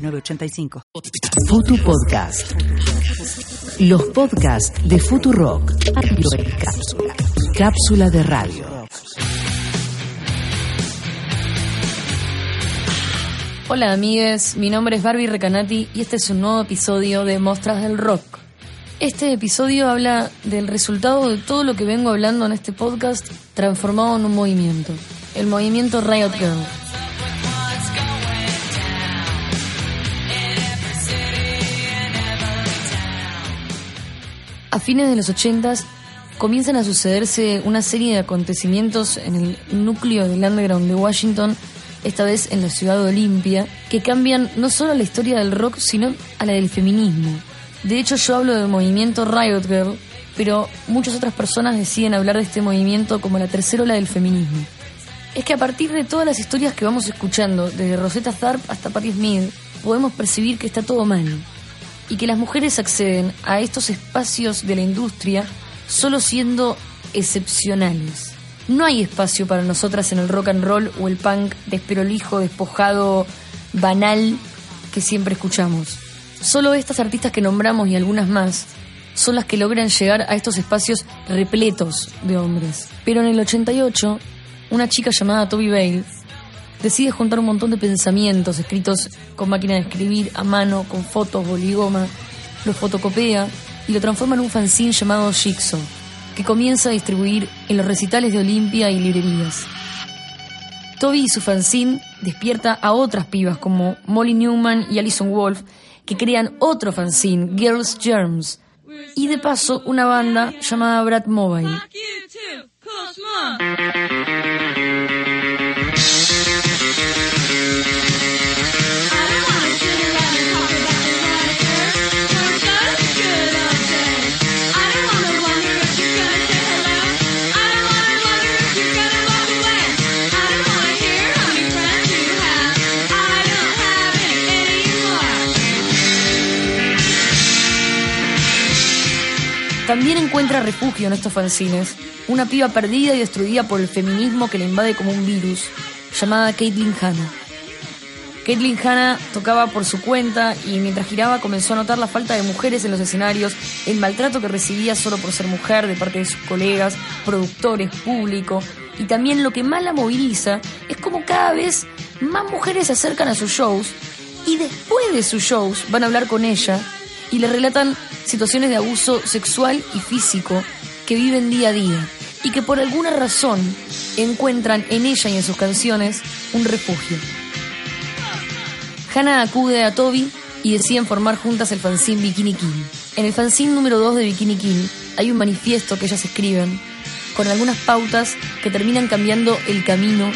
985. Futu Podcast. Los podcasts de Futurock. Cápsula de radio. Hola amigues, mi nombre es Barbie Recanati y este es un nuevo episodio de Mostras del Rock. Este episodio habla del resultado de todo lo que vengo hablando en este podcast transformado en un movimiento, el movimiento Riot Girl. Fines de los 80 comienzan a sucederse una serie de acontecimientos en el núcleo del underground de Washington, esta vez en la ciudad de Olimpia, que cambian no solo la historia del rock, sino a la del feminismo. De hecho, yo hablo del movimiento Riot Girl, pero muchas otras personas deciden hablar de este movimiento como la tercera ola del feminismo. Es que a partir de todas las historias que vamos escuchando, desde Rosetta Tharpe hasta Patti Smith, podemos percibir que está todo mal y que las mujeres acceden a estos espacios de la industria solo siendo excepcionales. No hay espacio para nosotras en el rock and roll o el punk desperolijo, despojado, banal que siempre escuchamos. Solo estas artistas que nombramos y algunas más son las que logran llegar a estos espacios repletos de hombres. Pero en el 88, una chica llamada Toby Bale decide juntar un montón de pensamientos escritos con máquina de escribir, a mano, con fotos, boligoma, los fotocopia y lo transforma en un fanzine llamado Jigsaw, que comienza a distribuir en los recitales de Olimpia y librerías. Toby y su fanzine despierta a otras pibas como Molly Newman y Alison Wolf, que crean otro fanzine, Girls Germs, y de paso una banda llamada Brad Mobile. Refugio en estos fanzines una piba perdida y destruida por el feminismo que le invade como un virus, llamada Caitlyn Hanna. Caitlyn Hanna tocaba por su cuenta y mientras giraba comenzó a notar la falta de mujeres en los escenarios, el maltrato que recibía solo por ser mujer de parte de sus colegas, productores, público, y también lo que más la moviliza es como cada vez más mujeres se acercan a sus shows y después de sus shows van a hablar con ella y le relatan situaciones de abuso sexual y físico que viven día a día y que por alguna razón encuentran en ella y en sus canciones un refugio. Hannah acude a Toby y deciden formar juntas el fanzine Bikini Kill. En el fanzine número 2 de Bikini Kill hay un manifiesto que ellas escriben con algunas pautas que terminan cambiando el camino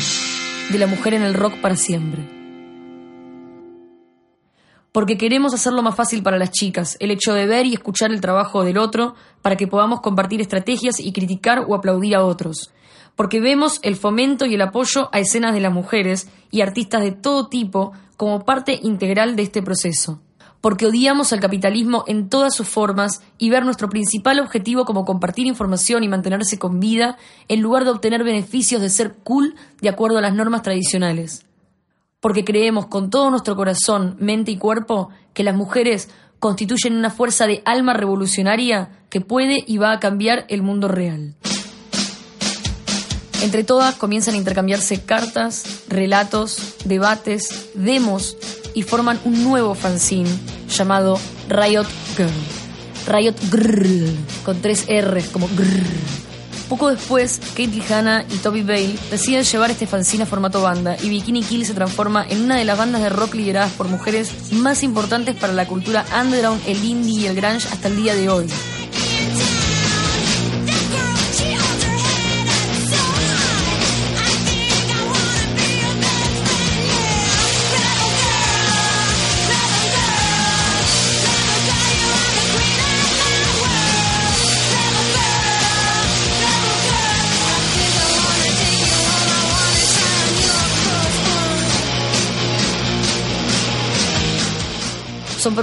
de la mujer en el rock para siempre porque queremos hacerlo más fácil para las chicas, el hecho de ver y escuchar el trabajo del otro para que podamos compartir estrategias y criticar o aplaudir a otros, porque vemos el fomento y el apoyo a escenas de las mujeres y artistas de todo tipo como parte integral de este proceso, porque odiamos al capitalismo en todas sus formas y ver nuestro principal objetivo como compartir información y mantenerse con vida en lugar de obtener beneficios de ser cool de acuerdo a las normas tradicionales porque creemos con todo nuestro corazón, mente y cuerpo que las mujeres constituyen una fuerza de alma revolucionaria que puede y va a cambiar el mundo real. Entre todas comienzan a intercambiarse cartas, relatos, debates, demos y forman un nuevo fanzine llamado Riot Girl. Riot Girl, con tres R's como grrr. Poco después, Katie Hanna y Toby Bale deciden llevar este fanzine a formato banda y Bikini Kill se transforma en una de las bandas de rock lideradas por mujeres más importantes para la cultura underground, el indie y el grunge hasta el día de hoy.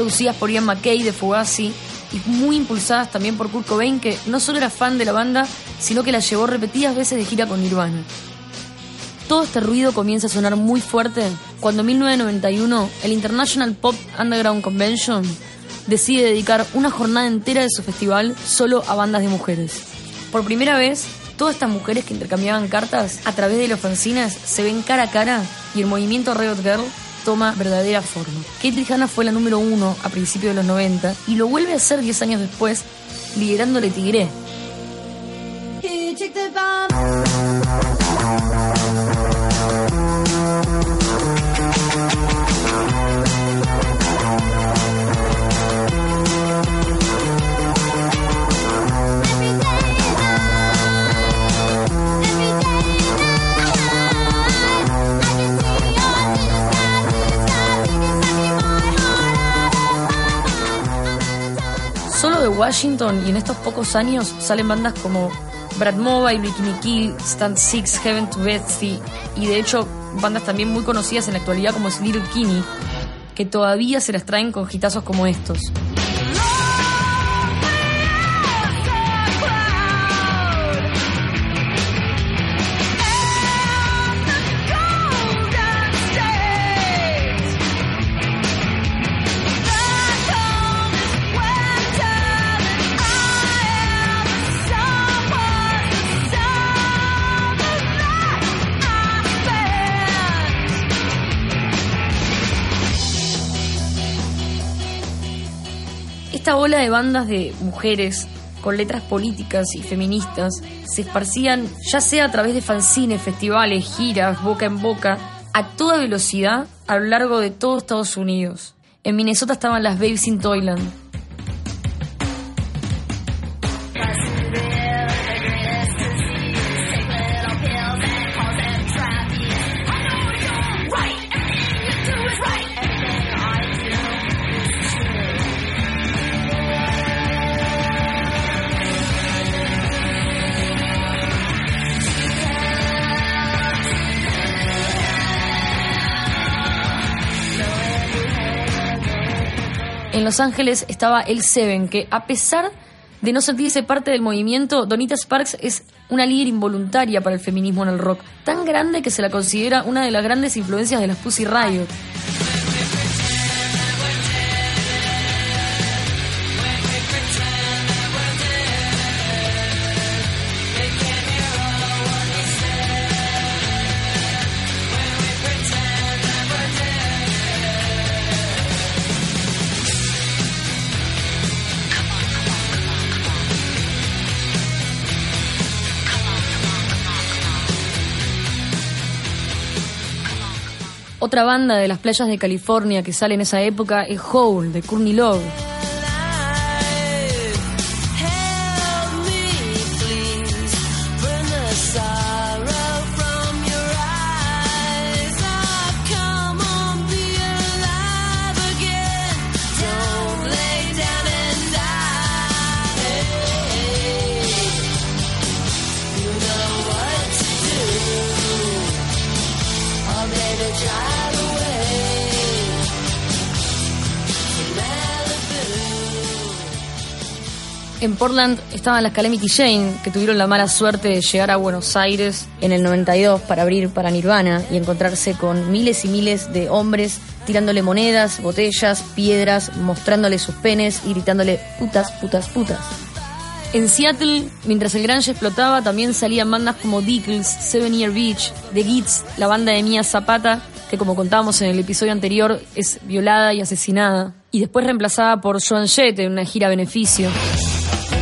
Producidas por Ian McKay de Fugazi y muy impulsadas también por Kurt Cobain, que no solo era fan de la banda, sino que la llevó repetidas veces de gira con Nirvana. Todo este ruido comienza a sonar muy fuerte cuando en 1991 el International Pop Underground Convention decide dedicar una jornada entera de su festival solo a bandas de mujeres. Por primera vez, todas estas mujeres que intercambiaban cartas a través de los fanzines se ven cara a cara y el movimiento Riot Girl toma verdadera forma. Kate Hanna fue la número uno a principios de los 90 y lo vuelve a hacer 10 años después, liderándole Tigre. Solo Washington y en estos pocos años salen bandas como Brad Mobile, Bikini Kill, Stand Six, Heaven to Betsy y de hecho bandas también muy conocidas en la actualidad como Little Kinney que todavía se las traen con gitazos como estos. Esta ola de bandas de mujeres con letras políticas y feministas se esparcían ya sea a través de fanzines, festivales, giras, boca en boca, a toda velocidad a lo largo de todo Estados Unidos. En Minnesota estaban las Babes in Toyland, Los Ángeles estaba el Seven, que a pesar de no sentirse parte del movimiento, Donita Sparks es una líder involuntaria para el feminismo en el rock, tan grande que se la considera una de las grandes influencias de las Pussy Riot. Otra banda de las playas de California que sale en esa época es Hole, de Courtney Love. En Portland estaban las Calamity Jane, que tuvieron la mala suerte de llegar a Buenos Aires en el 92 para abrir para Nirvana y encontrarse con miles y miles de hombres tirándole monedas, botellas, piedras, mostrándole sus penes y gritándole putas, putas, putas. En Seattle, mientras el grunge explotaba, también salían bandas como Dickles, Seven Year Beach, The Gits, la banda de Mia Zapata, que como contábamos en el episodio anterior, es violada y asesinada, y después reemplazada por Joan Jett en una gira a beneficio.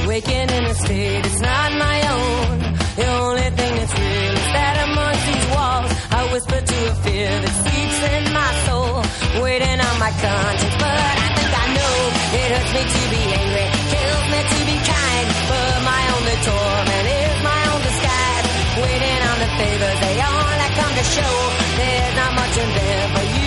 Waking in a state it's not my own. The only thing that's real is that amongst these walls, I whisper to a fear that sleeps in my soul, waiting on my conscience. But I think I know it hurts me to be angry, kills me to be kind. But my only torment is my own disguise, waiting on the favors they all come to show. There's not much in there for you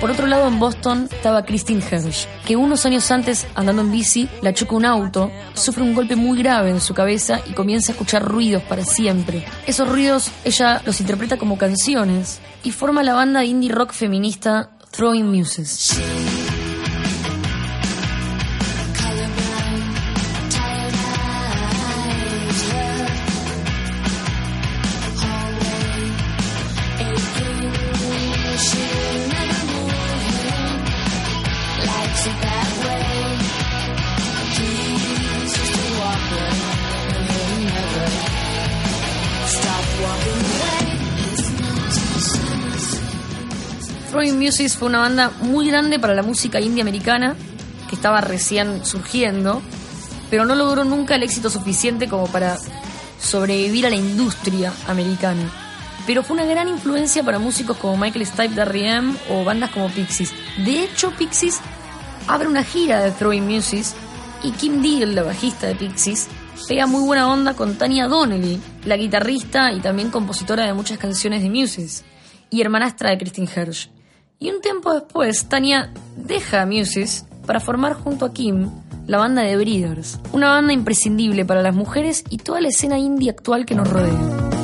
Por otro lado, en Boston estaba Christine Hersh, que unos años antes, andando en bici, la choca un auto, sufre un golpe muy grave en su cabeza y comienza a escuchar ruidos para siempre. Esos ruidos ella los interpreta como canciones y forma la banda indie rock feminista Throwing Muses. Throwing Music fue una banda muy grande para la música indie americana, que estaba recién surgiendo, pero no logró nunca el éxito suficiente como para sobrevivir a la industria americana. Pero fue una gran influencia para músicos como Michael Stipe de R.E.M. o bandas como Pixies. De hecho, Pixies abre una gira de Throwing Music y Kim Deal, la bajista de Pixies, pega muy buena onda con Tanya Donnelly, la guitarrista y también compositora de muchas canciones de Muses, y hermanastra de Christine Hersh. Y un tiempo después, Tanya deja a Muses para formar junto a Kim la banda de Breeders, una banda imprescindible para las mujeres y toda la escena indie actual que nos rodea.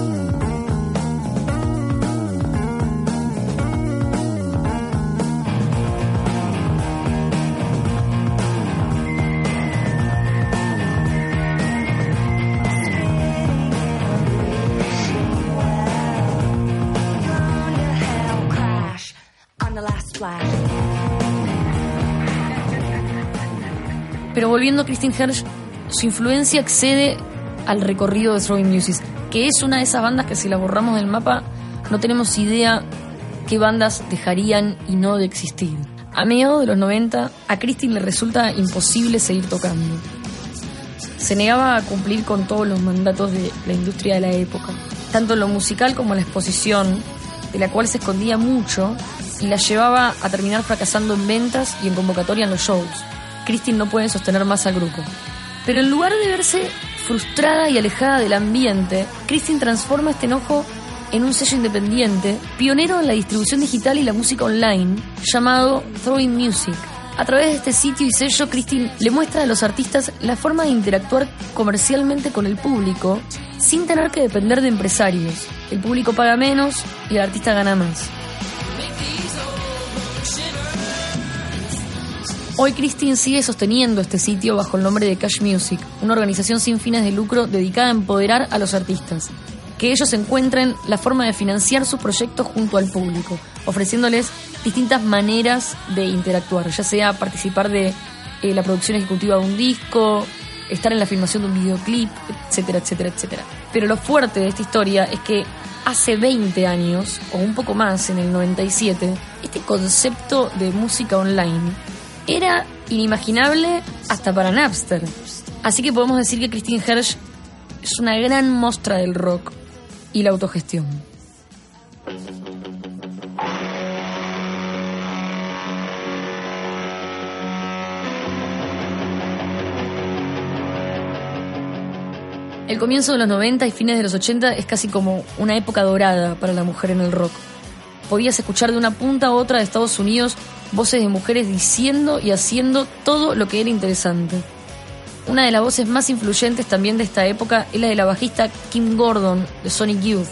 Pero volviendo a Christine Hersh, su influencia excede al recorrido de Throwing Music, que es una de esas bandas que si la borramos del mapa no tenemos idea qué bandas dejarían y no de existir. A mediados de los 90 a Christine le resulta imposible seguir tocando. Se negaba a cumplir con todos los mandatos de la industria de la época, tanto lo musical como la exposición, de la cual se escondía mucho y la llevaba a terminar fracasando en ventas y en convocatoria en los shows. Christine no puede sostener más al grupo. Pero en lugar de verse frustrada y alejada del ambiente, Christine transforma este enojo en un sello independiente, pionero en la distribución digital y la música online, llamado Throwing Music. A través de este sitio y sello, Christine le muestra a los artistas la forma de interactuar comercialmente con el público sin tener que depender de empresarios. El público paga menos y el artista gana más. Hoy Christine sigue sosteniendo este sitio bajo el nombre de Cash Music, una organización sin fines de lucro dedicada a empoderar a los artistas, que ellos encuentren la forma de financiar sus proyectos junto al público, ofreciéndoles distintas maneras de interactuar, ya sea participar de eh, la producción ejecutiva de un disco, estar en la filmación de un videoclip, etcétera, etcétera, etcétera. Pero lo fuerte de esta historia es que hace 20 años, o un poco más, en el 97, este concepto de música online era inimaginable hasta para Napster. Así que podemos decir que Christine Hersh es una gran muestra del rock y la autogestión. El comienzo de los 90 y fines de los 80 es casi como una época dorada para la mujer en el rock. Podías escuchar de una punta a otra de Estados Unidos voces de mujeres diciendo y haciendo todo lo que era interesante. Una de las voces más influyentes también de esta época es la de la bajista Kim Gordon de Sonic Youth,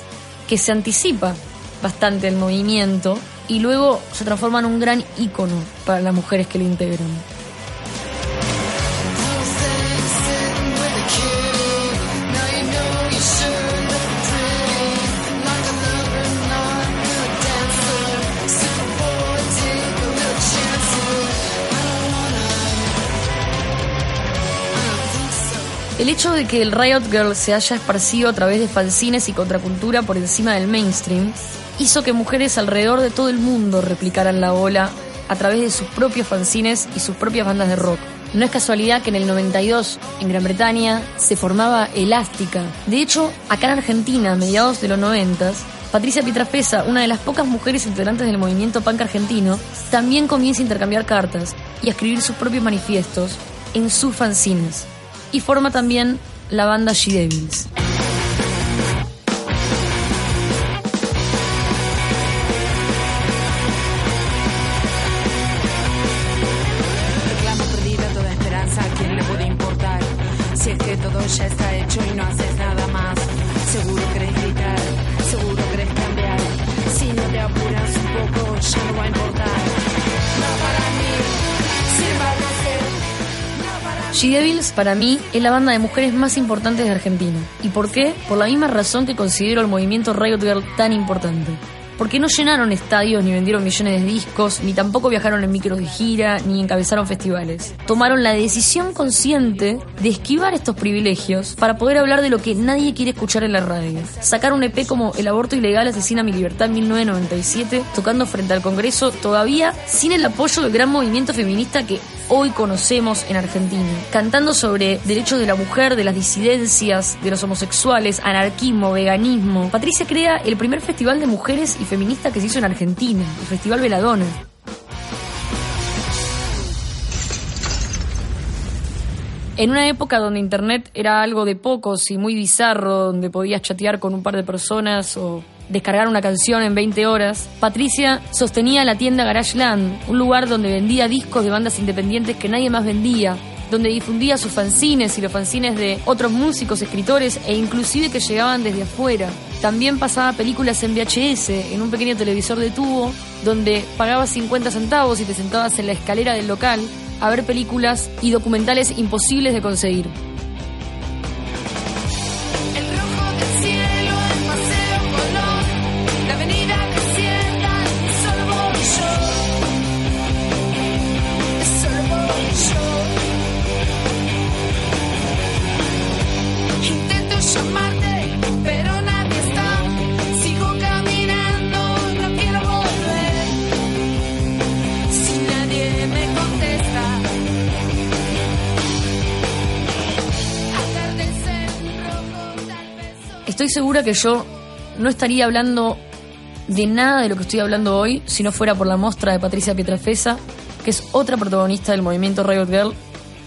que se anticipa bastante el movimiento y luego se transforma en un gran ícono para las mujeres que lo integran. El hecho de que el Riot Girl se haya esparcido a través de fanzines y contracultura por encima del mainstream hizo que mujeres alrededor de todo el mundo replicaran la ola a través de sus propios fanzines y sus propias bandas de rock. No es casualidad que en el 92, en Gran Bretaña, se formaba Elástica. De hecho, acá en Argentina, a mediados de los 90, Patricia Pietrafesa, una de las pocas mujeres integrantes del movimiento punk argentino, también comienza a intercambiar cartas y a escribir sus propios manifiestos en sus fanzines y forma también la banda She Devils. Reclamo perdida toda esperanza, quién le puede importar? Si es que todo ya está hecho y no haces nada. She Devils, para mí, es la banda de mujeres más importantes de Argentina. ¿Y por qué? Por la misma razón que considero el movimiento Riot Girl tan importante porque no llenaron estadios ni vendieron millones de discos, ni tampoco viajaron en micros de gira, ni encabezaron festivales. Tomaron la decisión consciente de esquivar estos privilegios para poder hablar de lo que nadie quiere escuchar en la radio. Sacar un EP como El aborto ilegal asesina mi libertad en 1997, tocando frente al Congreso todavía sin el apoyo del gran movimiento feminista que hoy conocemos en Argentina, cantando sobre derechos de la mujer, de las disidencias, de los homosexuales, anarquismo, veganismo. Patricia crea el primer festival de mujeres y feministas que se hizo en Argentina, el Festival Veladona. En una época donde Internet era algo de pocos y muy bizarro, donde podías chatear con un par de personas o descargar una canción en 20 horas, Patricia sostenía la tienda Garageland, un lugar donde vendía discos de bandas independientes que nadie más vendía, donde difundía sus fanzines y los fanzines de otros músicos, escritores e inclusive que llegaban desde afuera. También pasaba películas en VHS, en un pequeño televisor de tubo, donde pagabas 50 centavos y te sentabas en la escalera del local a ver películas y documentales imposibles de conseguir. Estoy segura que yo no estaría hablando de nada de lo que estoy hablando hoy si no fuera por la muestra de Patricia Pietrafesa, que es otra protagonista del movimiento Riot Girl,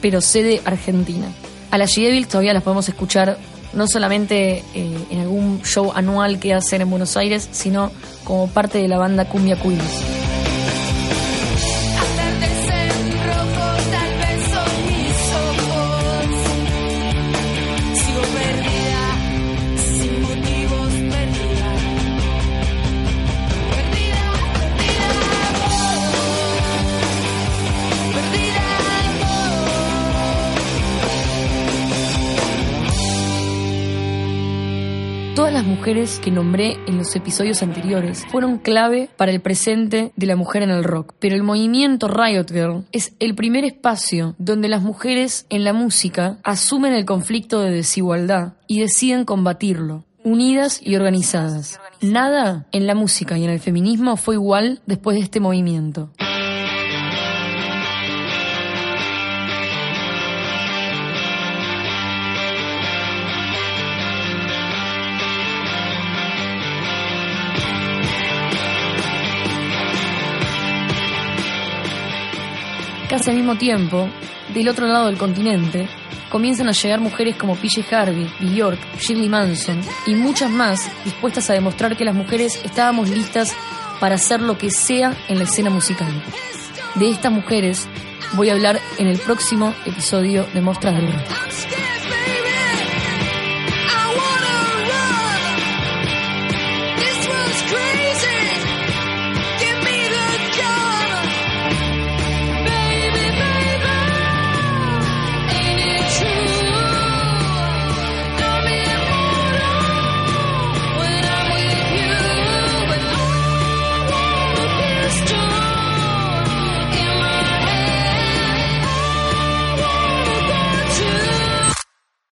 pero sede argentina. A las G todavía las podemos escuchar no solamente eh, en algún show anual que hacen en Buenos Aires, sino como parte de la banda Cumbia Queens. Que nombré en los episodios anteriores fueron clave para el presente de la mujer en el rock, pero el movimiento Riot Girl es el primer espacio donde las mujeres en la música asumen el conflicto de desigualdad y deciden combatirlo, unidas y organizadas. Nada en la música y en el feminismo fue igual después de este movimiento. Al mismo tiempo, del otro lado del continente, comienzan a llegar mujeres como PJ Harvey, Bjork, Shirley Manson y muchas más dispuestas a demostrar que las mujeres estábamos listas para hacer lo que sea en la escena musical. De estas mujeres voy a hablar en el próximo episodio de Mostras del Rock.